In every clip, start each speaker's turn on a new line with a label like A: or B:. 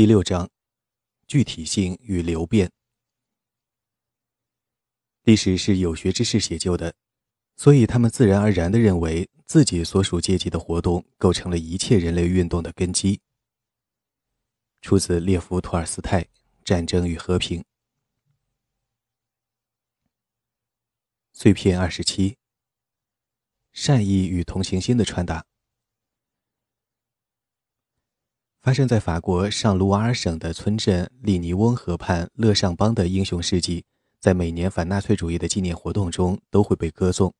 A: 第六章，具体性与流变。历史是有学之士写就的，所以他们自然而然地认为自己所属阶级的活动构成了一切人类运动的根基。出自列夫·托尔斯泰《战争与和平》。碎片二十七：善意与同情心的传达。发生在法国上卢瓦尔省的村镇利尼翁河畔勒尚邦的英雄事迹，在每年反纳粹主义的纪念活动中都会被歌颂。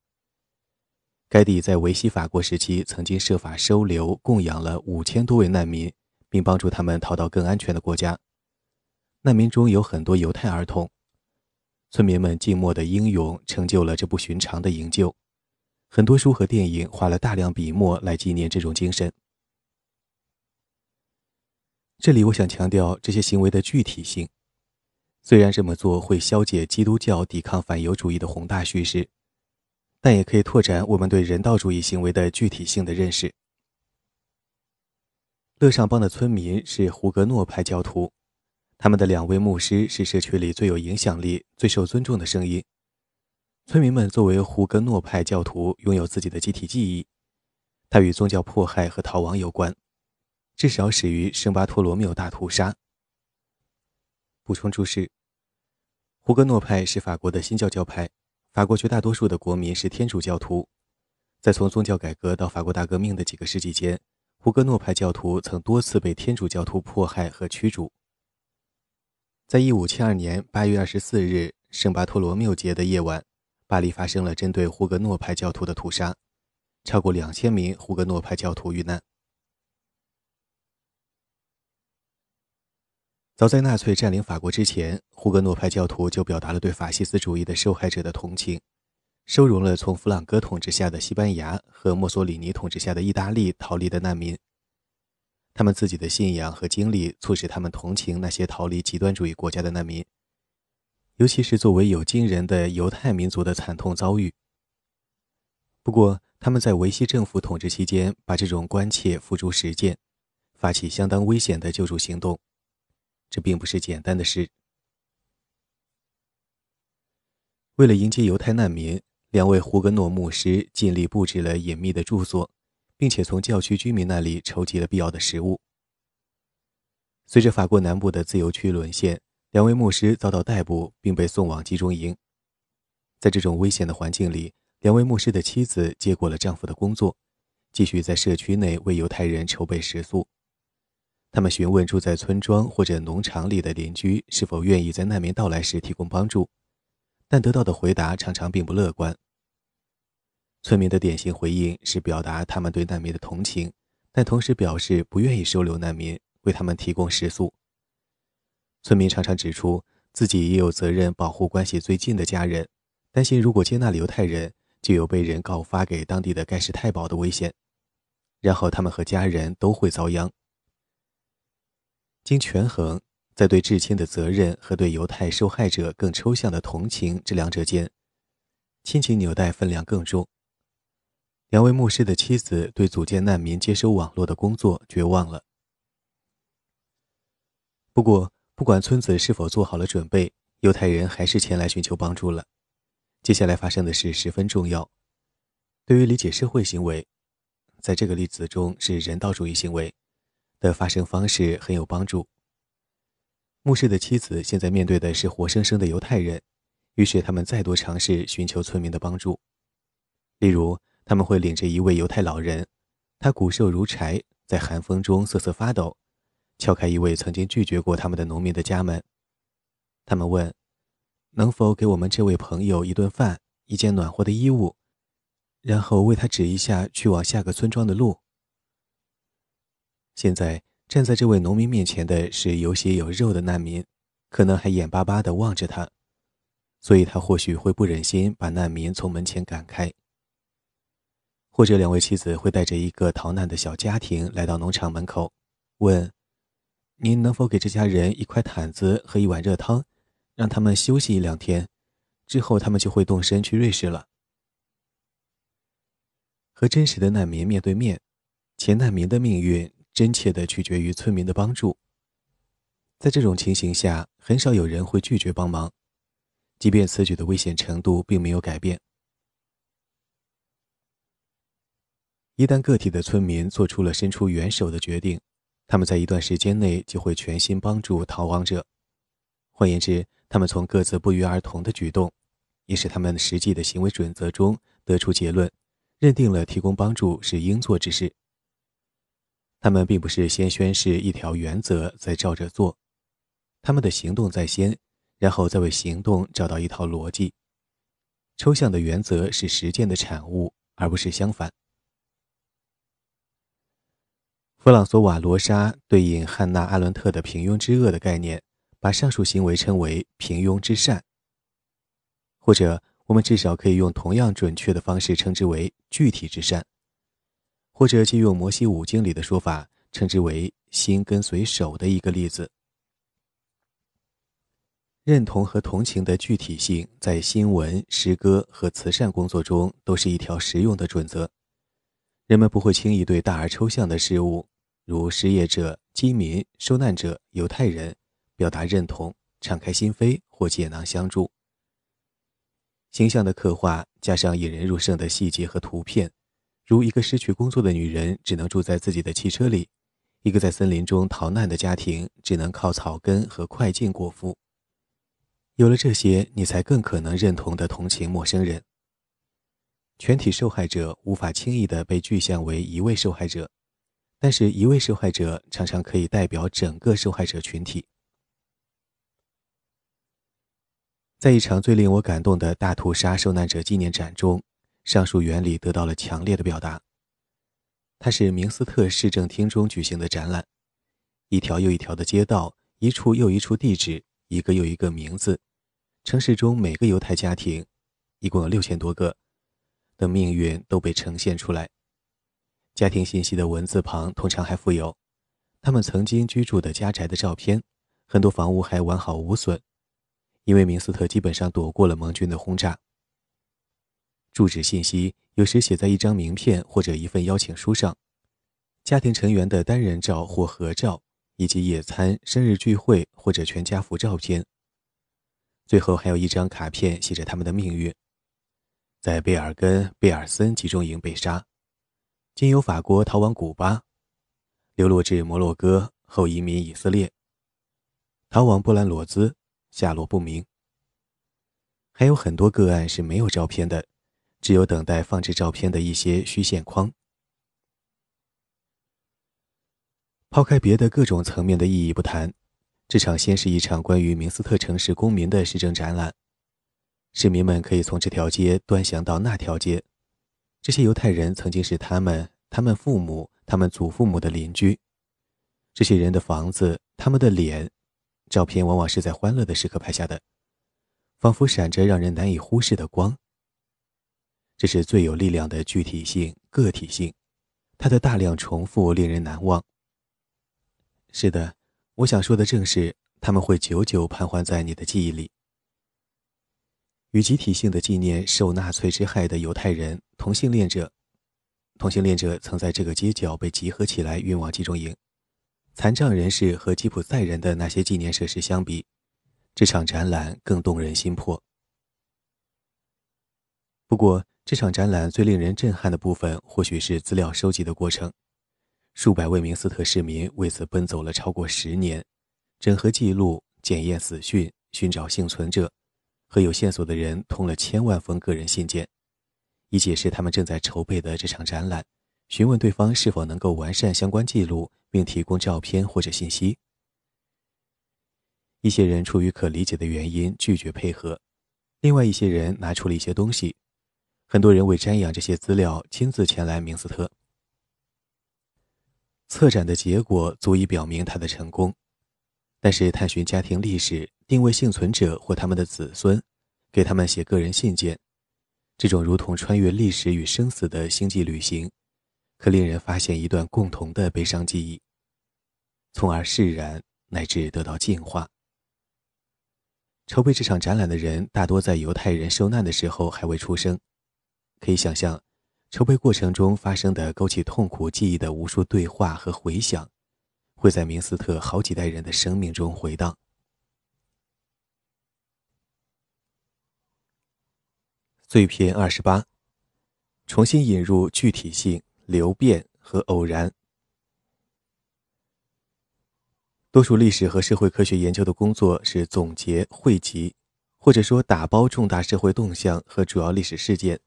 A: 该地在维希法国时期曾经设法收留、供养了五千多位难民，并帮助他们逃到更安全的国家。难民中有很多犹太儿童。村民们静默的英勇成就了这不寻常的营救。很多书和电影花了大量笔墨来纪念这种精神。这里我想强调这些行为的具体性，虽然这么做会消解基督教抵抗反犹主义的宏大叙事，但也可以拓展我们对人道主义行为的具体性的认识。乐尚邦的村民是胡格诺派教徒，他们的两位牧师是社区里最有影响力、最受尊重的声音。村民们作为胡格诺派教徒，拥有自己的集体记忆，它与宗教迫害和逃亡有关。至少始于圣巴托罗缪大屠杀。补充注释：胡格诺派是法国的新教教派，法国绝大多数的国民是天主教徒。在从宗教改革到法国大革命的几个世纪间，胡格诺派教徒曾多次被天主教徒迫害和驱逐。在一五七二年八月二十四日圣巴托罗缪节的夜晚，巴黎发生了针对胡格诺派教徒的屠杀，超过两千名胡格诺派教徒遇难。早在纳粹占领法国之前，胡格诺派教徒就表达了对法西斯主义的受害者的同情，收容了从弗朗哥统治下的西班牙和墨索里尼统治下的意大利逃离的难民。他们自己的信仰和经历促使他们同情那些逃离极端主义国家的难民，尤其是作为有金人的犹太民族的惨痛遭遇。不过，他们在维希政府统治期间把这种关切付诸实践，发起相当危险的救助行动。这并不是简单的事。为了迎接犹太难民，两位胡格诺牧师尽力布置了隐秘的住所，并且从教区居民那里筹集了必要的食物。随着法国南部的自由区沦陷，两位牧师遭到逮捕，并被送往集中营。在这种危险的环境里，两位牧师的妻子接过了丈夫的工作，继续在社区内为犹太人筹备食宿。他们询问住在村庄或者农场里的邻居是否愿意在难民到来时提供帮助，但得到的回答常常并不乐观。村民的典型回应是表达他们对难民的同情，但同时表示不愿意收留难民，为他们提供食宿。村民常常指出自己也有责任保护关系最近的家人，担心如果接纳犹太人，就有被人告发给当地的盖世太保的危险，然后他们和家人都会遭殃。经权衡，在对至亲的责任和对犹太受害者更抽象的同情这两者间，亲情纽带分量更重。两位牧师的妻子对组建难民接收网络的工作绝望了。不过，不管村子是否做好了准备，犹太人还是前来寻求帮助了。接下来发生的事十分重要，对于理解社会行为，在这个例子中是人道主义行为。的发生方式很有帮助。牧师的妻子现在面对的是活生生的犹太人，于是他们再度尝试寻求村民的帮助。例如，他们会领着一位犹太老人，他骨瘦如柴，在寒风中瑟瑟发抖，敲开一位曾经拒绝过他们的农民的家门。他们问：“能否给我们这位朋友一顿饭、一件暖和的衣物，然后为他指一下去往下个村庄的路？”现在站在这位农民面前的是有血有肉的难民，可能还眼巴巴地望着他，所以他或许会不忍心把难民从门前赶开。或者两位妻子会带着一个逃难的小家庭来到农场门口，问：“您能否给这家人一块毯子和一碗热汤，让他们休息一两天，之后他们就会动身去瑞士了。”和真实的难民面对面，前难民的命运。真切的取决于村民的帮助，在这种情形下，很少有人会拒绝帮忙，即便此举的危险程度并没有改变。一旦个体的村民做出了伸出援手的决定，他们在一段时间内就会全心帮助逃亡者。换言之，他们从各自不约而同的举动，也是他们实际的行为准则中得出结论，认定了提供帮助是应做之事。他们并不是先宣示一条原则再照着做。他们的行动在先，然后再为行动找到一套逻辑。抽象的原则是实践的产物，而不是相反。弗朗索瓦·罗莎对应汉娜·阿伦特的“平庸之恶”的概念，把上述行为称为“平庸之善”，或者我们至少可以用同样准确的方式称之为“具体之善”，或者借用摩西五经里的说法，称之为“心跟随手”的一个例子。认同和同情的具体性，在新闻、诗歌和慈善工作中都是一条实用的准则。人们不会轻易对大而抽象的事物，如失业者、饥民、受难者、犹太人，表达认同、敞开心扉或解囊相助。形象的刻画加上引人入胜的细节和图片，如一个失去工作的女人只能住在自己的汽车里，一个在森林中逃难的家庭只能靠草根和快进过夫。有了这些，你才更可能认同的同情陌生人。全体受害者无法轻易的被具象为一位受害者，但是一位受害者常常可以代表整个受害者群体。在一场最令我感动的大屠杀受难者纪念展中，上述原理得到了强烈的表达。它是明斯特市政厅中举行的展览，一条又一条的街道，一处又一处地址，一个又一个名字。城市中每个犹太家庭，一共有六千多个，的命运都被呈现出来。家庭信息的文字旁通常还附有他们曾经居住的家宅的照片，很多房屋还完好无损，因为明斯特基本上躲过了盟军的轰炸。住址信息有时写在一张名片或者一份邀请书上，家庭成员的单人照或合照，以及野餐、生日聚会或者全家福照片。最后还有一张卡片，写着他们的命运：在贝尔根贝尔森集中营被杀，经由法国逃往古巴，流落至摩洛哥后移民以色列，逃往波兰罗兹，下落不明。还有很多个案是没有照片的，只有等待放置照片的一些虚线框。抛开别的各种层面的意义不谈。这场先是一场关于明斯特城市公民的市政展览，市民们可以从这条街端详到那条街。这些犹太人曾经是他们、他们父母、他们祖父母的邻居。这些人的房子、他们的脸，照片往往是在欢乐的时刻拍下的，仿佛闪着让人难以忽视的光。这是最有力量的具体性、个体性，它的大量重复令人难忘。是的。我想说的正是，他们会久久盘桓在你的记忆里。与集体性的纪念受纳粹之害的犹太人、同性恋者，同性恋者曾在这个街角被集合起来运往集中营。残障人士和吉普赛人的那些纪念设施相比，这场展览更动人心魄。不过，这场展览最令人震撼的部分，或许是资料收集的过程。数百位明斯特市民为此奔走了超过十年，整合记录、检验死讯、寻找幸存者，和有线索的人通了千万封个人信件，以解释他们正在筹备的这场展览，询问对方是否能够完善相关记录并提供照片或者信息。一些人出于可理解的原因拒绝配合，另外一些人拿出了一些东西，很多人为瞻仰这些资料亲自前来明斯特。策展的结果足以表明他的成功，但是探寻家庭历史、定位幸存者或他们的子孙，给他们写个人信件，这种如同穿越历史与生死的星际旅行，可令人发现一段共同的悲伤记忆，从而释然乃至得到净化。筹备这场展览的人大多在犹太人受难的时候还未出生，可以想象。筹备过程中发生的勾起痛苦记忆的无数对话和回响，会在明斯特好几代人的生命中回荡。碎片二十八，重新引入具体性、流变和偶然。多数历史和社会科学研究的工作是总结、汇集，或者说打包重大社会动向和主要历史事件，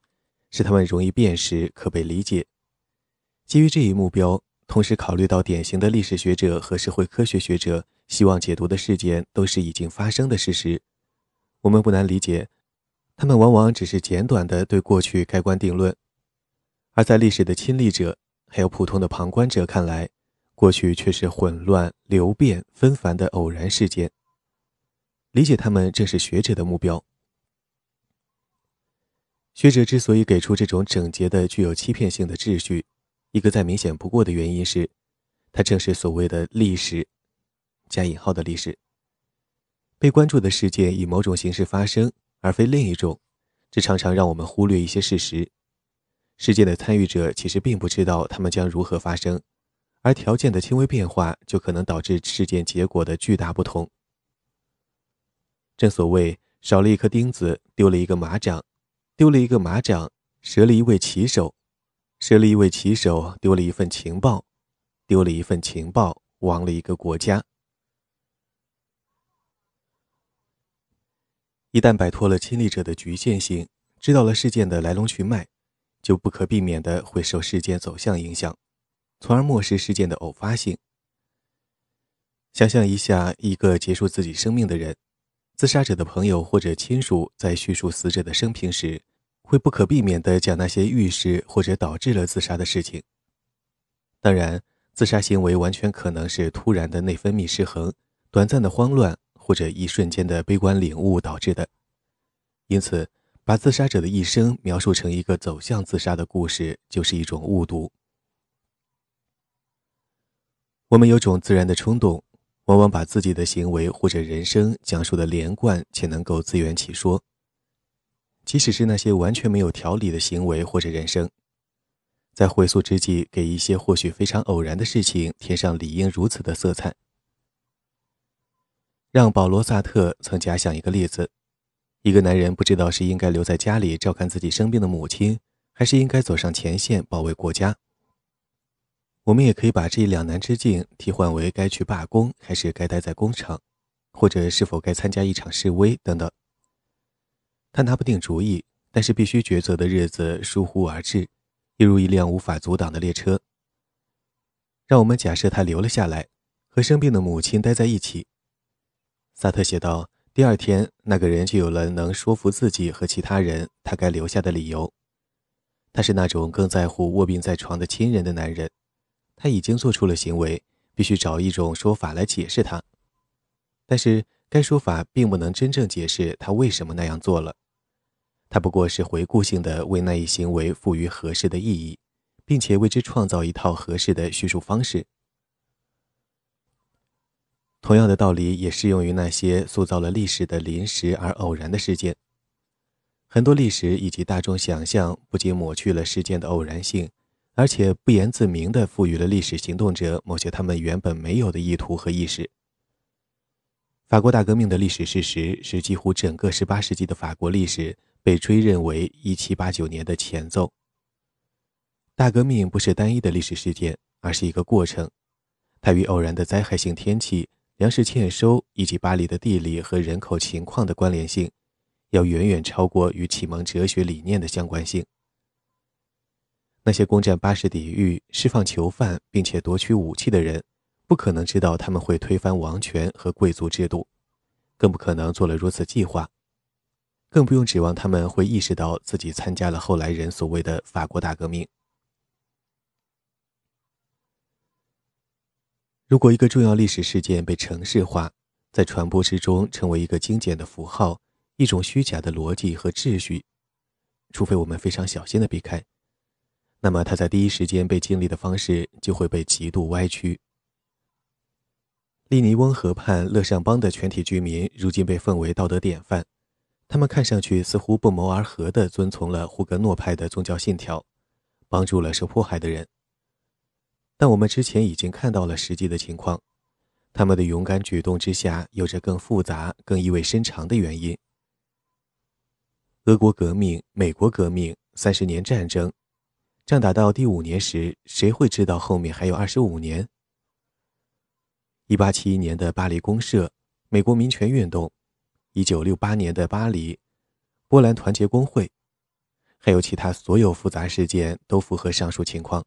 A: 使它们容易辨识、可被理解。基于这一目标，同时考虑到典型的历史学者和社会科学学者希望解读的事件都是已经发生的事实，我们不难理解，他们往往只是简短的对过去盖棺定论，而在历史的亲历者还有普通的旁观者看来。过去却是混乱、流变、纷繁的偶然事件。理解他们正是学者的目标。学者之所以给出这种整洁的、具有欺骗性的秩序，一个再明显不过的原因是，它正是所谓的历史（加引号的历史）。被关注的事件以某种形式发生，而非另一种，这常常让我们忽略一些事实。事件的参与者其实并不知道他们将如何发生。而条件的轻微变化就可能导致事件结果的巨大不同。正所谓少了一颗钉子，丢了一个马掌；丢了一个马掌，折了一位骑手；折了一位骑手，丢了一份情报；丢了一份情报，亡了一个国家。一旦摆脱了亲历者的局限性，知道了事件的来龙去脉，就不可避免的会受事件走向影响。从而漠视事件的偶发性。想象一下，一个结束自己生命的人，自杀者的朋友或者亲属在叙述死者的生平时，会不可避免地讲那些预示或者导致了自杀的事情。当然，自杀行为完全可能是突然的内分泌失衡、短暂的慌乱或者一瞬间的悲观领悟导致的。因此，把自杀者的一生描述成一个走向自杀的故事，就是一种误读。我们有种自然的冲动，往往把自己的行为或者人生讲述的连贯且能够自圆其说，即使是那些完全没有条理的行为或者人生，在回溯之际，给一些或许非常偶然的事情添上理应如此的色彩。让保罗·萨特曾假想一个例子：一个男人不知道是应该留在家里照看自己生病的母亲，还是应该走上前线保卫国家。我们也可以把这两难之境替换为该去罢工还是该待在工厂，或者是否该参加一场示威等等。他拿不定主意，但是必须抉择的日子疏忽而至，犹如一辆无法阻挡的列车。让我们假设他留了下来，和生病的母亲待在一起。萨特写道：“第二天，那个人就有了能说服自己和其他人他该留下的理由。他是那种更在乎卧病在床的亲人的男人。”他已经做出了行为，必须找一种说法来解释他。但是该说法并不能真正解释他为什么那样做了，他不过是回顾性的为那一行为赋予合适的意义，并且为之创造一套合适的叙述方式。同样的道理也适用于那些塑造了历史的临时而偶然的事件。很多历史以及大众想象不仅抹去了事件的偶然性。而且不言自明地赋予了历史行动者某些他们原本没有的意图和意识。法国大革命的历史事实是，几乎整个18世纪的法国历史被追认为1789年的前奏。大革命不是单一的历史事件，而是一个过程，它与偶然的灾害性天气、粮食欠收以及巴黎的地理和人口情况的关联性，要远远超过与启蒙哲学理念的相关性。那些攻占巴士底狱、释放囚犯并且夺取武器的人，不可能知道他们会推翻王权和贵族制度，更不可能做了如此计划，更不用指望他们会意识到自己参加了后来人所谓的法国大革命。如果一个重要历史事件被程式化，在传播之中成为一个精简的符号，一种虚假的逻辑和秩序，除非我们非常小心的避开。那么，他在第一时间被经历的方式就会被极度歪曲。利尼翁河畔勒尚邦的全体居民如今被奉为道德典范，他们看上去似乎不谋而合地遵从了胡格诺派的宗教信条，帮助了受迫害的人。但我们之前已经看到了实际的情况，他们的勇敢举动之下有着更复杂、更意味深长的原因。俄国革命、美国革命、三十年战争，仗打到第五年时，谁会知道后面还有二十五年？一八七一年的巴黎公社、美国民权运动，一九六八年的巴黎、波兰团结工会，还有其他所有复杂事件，都符合上述情况。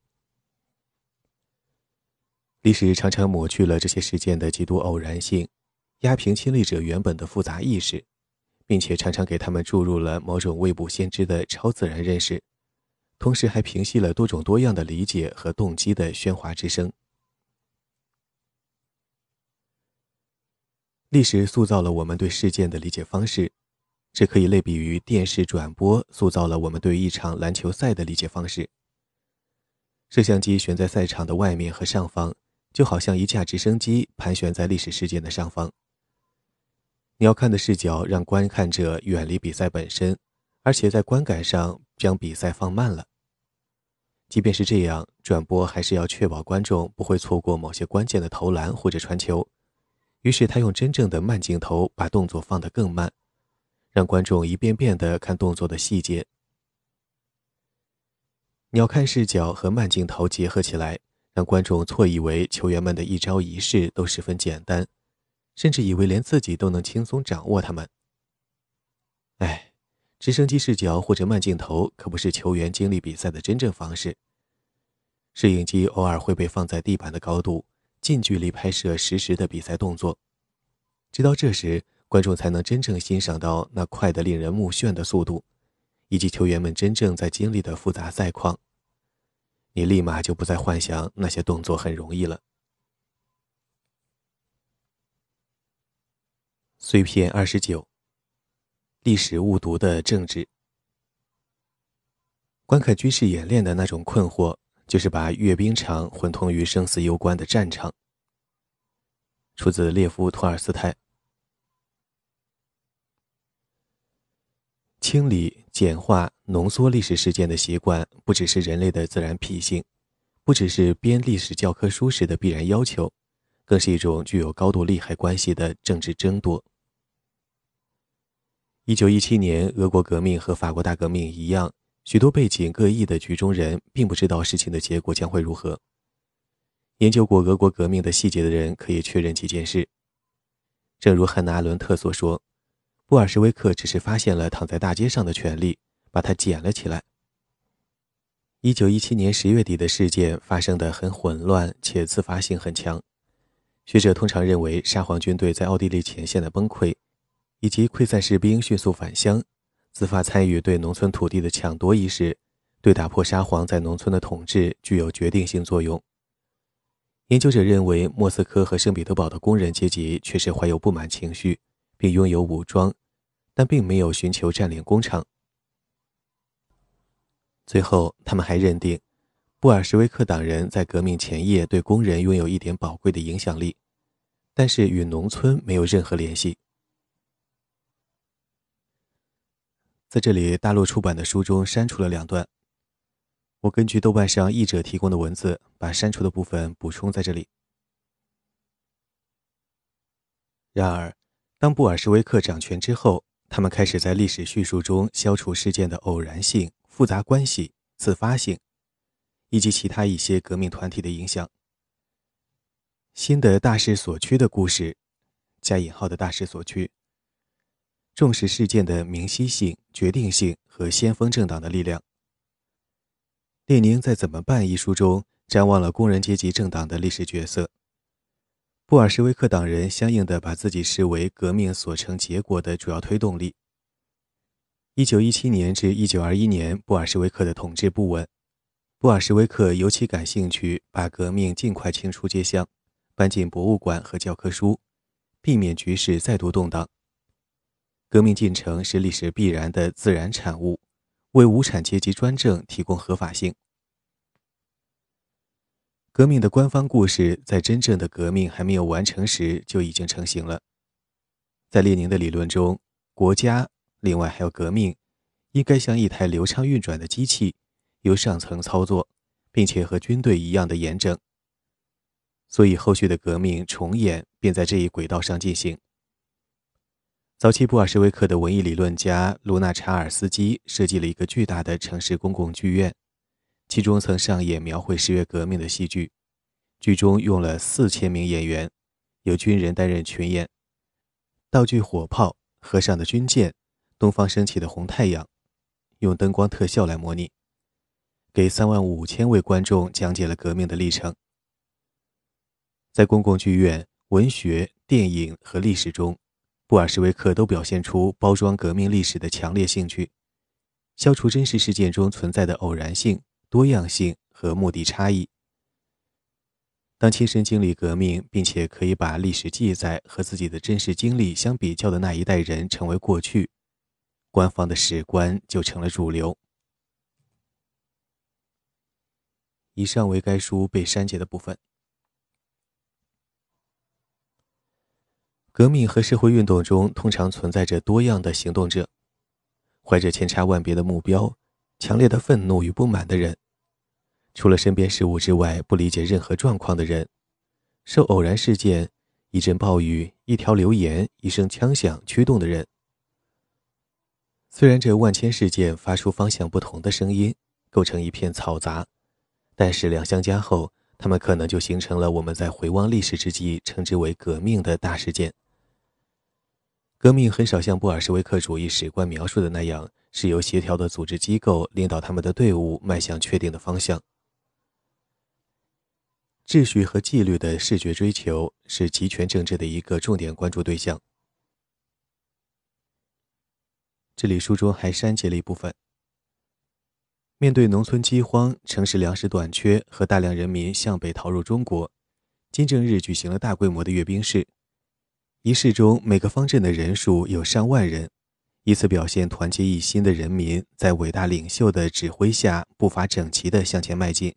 A: 历史常常抹去了这些事件的极度偶然性，压平亲历者原本的复杂意识，并且常常给他们注入了某种未卜先知的超自然认识，同时还平息了多种多样的理解和动机的喧哗之声。历史塑造了我们对事件的理解方式，这可以类比于电视转播塑造了我们对一场篮球赛的理解方式。摄像机悬在赛场的外面和上方，就好像一架直升机盘旋在历史事件的上方。你要看的视角让观看者远离比赛本身，而且在观感上将比赛放慢了。即便是这样，转播还是要确保观众不会错过某些关键的投篮或者传球。于是他用真正的慢镜头把动作放得更慢，让观众一遍遍地看动作的细节。鸟瞰视角和慢镜头结合起来，让观众错以为球员们的一招一式都十分简单，甚至以为连自己都能轻松掌握他们。哎，直升机视角或者慢镜头可不是球员经历比赛的真正方式。摄影机偶尔会被放在地板的高度。近距离拍摄实时的比赛动作，直到这时，观众才能真正欣赏到那快得令人目眩的速度，以及球员们真正在经历的复杂赛况。你立马就不再幻想那些动作很容易了。碎片二十九。历史误读的政治。观看军事演练的那种困惑。就是把阅兵场混同于生死攸关的战场。出自列夫·托尔斯泰。清理、简化、浓缩历史事件的习惯，不只是人类的自然脾性，不只是编历史教科书时的必然要求，更是一种具有高度利害关系的政治争夺。一九一七年，俄国革命和法国大革命一样。许多背景各异的局中人并不知道事情的结果将会如何。研究过俄国革命的细节的人可以确认几件事。正如汉娜·阿伦特所说，布尔什维克只是发现了躺在大街上的权力，把它捡了起来。一九一七年十月底的事件发生的很混乱且自发性很强。学者通常认为，沙皇军队在奥地利前线的崩溃，以及溃散士兵迅速返乡。自发参与对农村土地的抢夺一事，对打破沙皇在农村的统治具有决定性作用。研究者认为，莫斯科和圣彼得堡的工人阶级确实怀有不满情绪，并拥有武装，但并没有寻求占领工厂。最后，他们还认定，布尔什维克党人在革命前夜对工人拥有一点宝贵的影响力，但是与农村没有任何联系。在这里，大陆出版的书中删除了两段。我根据豆瓣上译者提供的文字，把删除的部分补充在这里。然而，当布尔什维克掌权之后，他们开始在历史叙述中消除事件的偶然性、复杂关系、自发性，以及其他一些革命团体的影响。新的大势所趋的故事，加引号的大势所趋。重视事件的明晰性、决定性和先锋政党的力量。列宁在《怎么办》一书中展望了工人阶级政党的历史角色。布尔什维克党人相应的把自己视为革命所成结果的主要推动力。一九一七年至一九二一年，布尔什维克的统治不稳，布尔什维克尤其感兴趣把革命尽快清除街巷，搬进博物馆和教科书，避免局势再度动荡。革命进程是历史必然的自然产物，为无产阶级专政提供合法性。革命的官方故事在真正的革命还没有完成时就已经成型了。在列宁的理论中，国家另外还有革命，应该像一台流畅运转的机器，由上层操作，并且和军队一样的严整，所以后续的革命重演便在这一轨道上进行。早期布尔什维克的文艺理论家卢纳查尔斯基设计了一个巨大的城市公共剧院，其中曾上演描绘十月革命的戏剧。剧中用了四千名演员，由军人担任群演，道具火炮、河上的军舰、东方升起的红太阳，用灯光特效来模拟，给三万五千位观众讲解了革命的历程。在公共剧院、文学、电影和历史中。布尔什维克都表现出包装革命历史的强烈兴趣，消除真实事件中存在的偶然性、多样性和目的差异。当亲身经历革命，并且可以把历史记载和自己的真实经历相比较的那一代人成为过去，官方的史观就成了主流。以上为该书被删节的部分。革命和社会运动中通常存在着多样的行动者，怀着千差万别的目标、强烈的愤怒与不满的人，除了身边事物之外不理解任何状况的人，受偶然事件、一阵暴雨、一条留言、一声枪响驱动的人。虽然这万千事件发出方向不同的声音，构成一片嘈杂，但矢量相加后，他们可能就形成了我们在回望历史之际称之为革命的大事件。革命很少像布尔什维克主义史观描述的那样，是由协调的组织机构领导他们的队伍迈向确定的方向。秩序和纪律的视觉追求是集权政治的一个重点关注对象。这里书中还删节了一部分。面对农村饥荒、城市粮食短缺和大量人民向北逃入中国，金正日举行了大规模的阅兵式。仪式中，每个方阵的人数有上万人，以此表现团结一心的人民在伟大领袖的指挥下步伐整齐地向前迈进。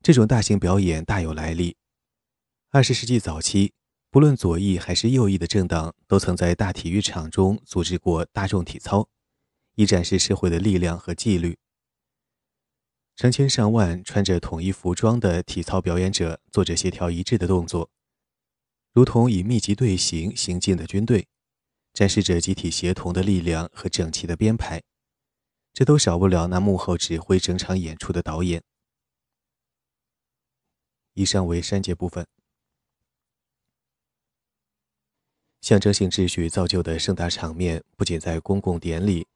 A: 这种大型表演大有来历。二十世纪早期，不论左翼还是右翼的政党都曾在大体育场中组织过大众体操，以展示社会的力量和纪律。成千上万穿着统一服装的体操表演者做着协调一致的动作。如同以密集队形行进的军队，展示着集体协同的力量和整齐的编排，这都少不了那幕后指挥整场演出的导演。以上为删节部分。象征性秩序造就的盛大场面，不仅在公共典礼，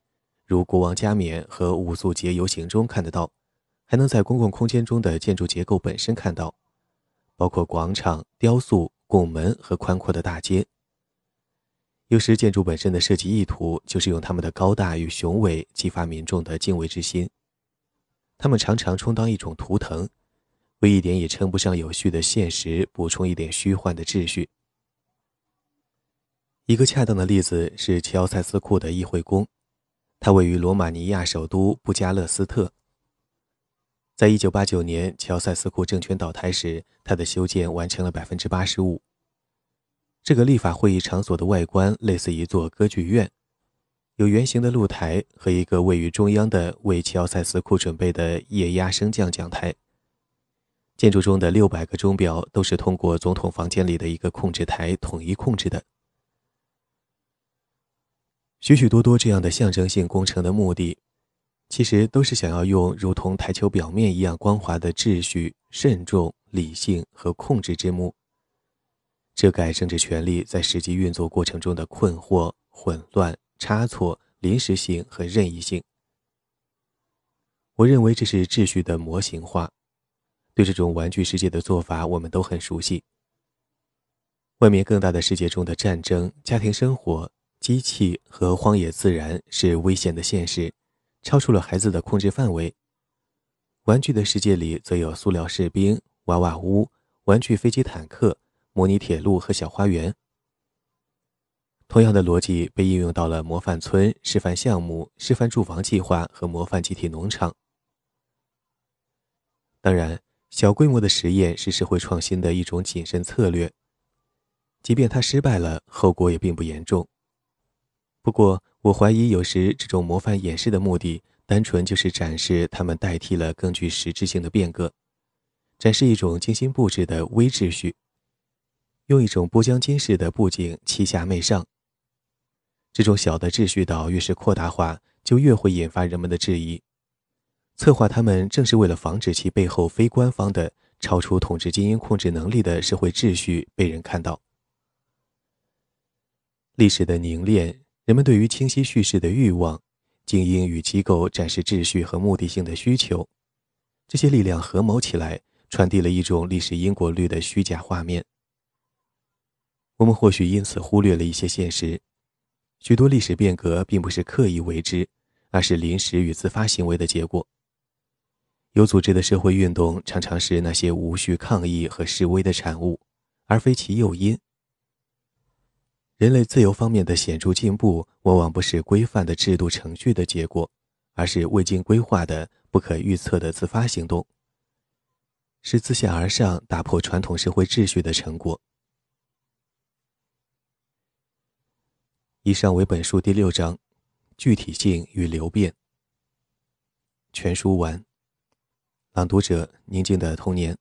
A: 如国王加冕和五素节游行中看得到，还能在公共空间中的建筑结构本身看到，包括广场、雕塑。拱门和宽阔的大街。有时，建筑本身的设计意图就是用他们的高大与雄伟激发民众的敬畏之心。他们常常充当一种图腾，为一点也称不上有序的现实补充一点虚幻的秩序。一个恰当的例子是齐奥塞斯库的议会宫，它位于罗马尼亚首都布加勒斯特。在一九八九年乔塞斯库政权倒台时，它的修建完成了百分之八十五。这个立法会议场所的外观类似一座歌剧院，有圆形的露台和一个位于中央的为乔塞斯库准备的液压升降讲台。建筑中的六百个钟表都是通过总统房间里的一个控制台统一控制的。许许多多这样的象征性工程的目的。其实都是想要用如同台球表面一样光滑的秩序、慎重、理性和控制之幕，遮盖政治权力在实际运作过程中的困惑、混乱、差错、临时性和任意性。我认为这是秩序的模型化。对这种玩具世界的做法，我们都很熟悉。外面更大的世界中的战争、家庭生活、机器和荒野自然是危险的现实。超出了孩子的控制范围。玩具的世界里，则有塑料士兵、娃娃屋、玩具飞机、坦克、模拟铁路和小花园。同样的逻辑被应用到了模范村、示范项目、示范住房计划和模范集体农场。当然，小规模的实验是社会创新的一种谨慎策略，即便它失败了，后果也并不严重。不过，我怀疑，有时这种模范演示的目的，单纯就是展示他们代替了更具实质性的变革，展示一种精心布置的微秩序，用一种波江金式的布景欺下媚上。这种小的秩序岛越是扩大化，就越会引发人们的质疑。策划他们正是为了防止其背后非官方的、超出统治精英控制能力的社会秩序被人看到。历史的凝练，人们对于清晰叙事的欲望，精英与机构展示秩序和目的性的需求，这些力量合谋起来，传递了一种历史因果律的虚假画面。我们或许因此忽略了一些现实。许多历史变革并不是刻意为之，而是临时与自发行为的结果。有组织的社会运动常常是那些无序抗议和示威的产物，而非其诱因。人类自由方面的显著进步，往往不是规范的制度程序的结果，而是未经规划的不可预测的自发行动，是自下而上打破传统社会秩序的成果。以上为本书第六章，具体性与流变。全书完。朗读者：宁静的童年。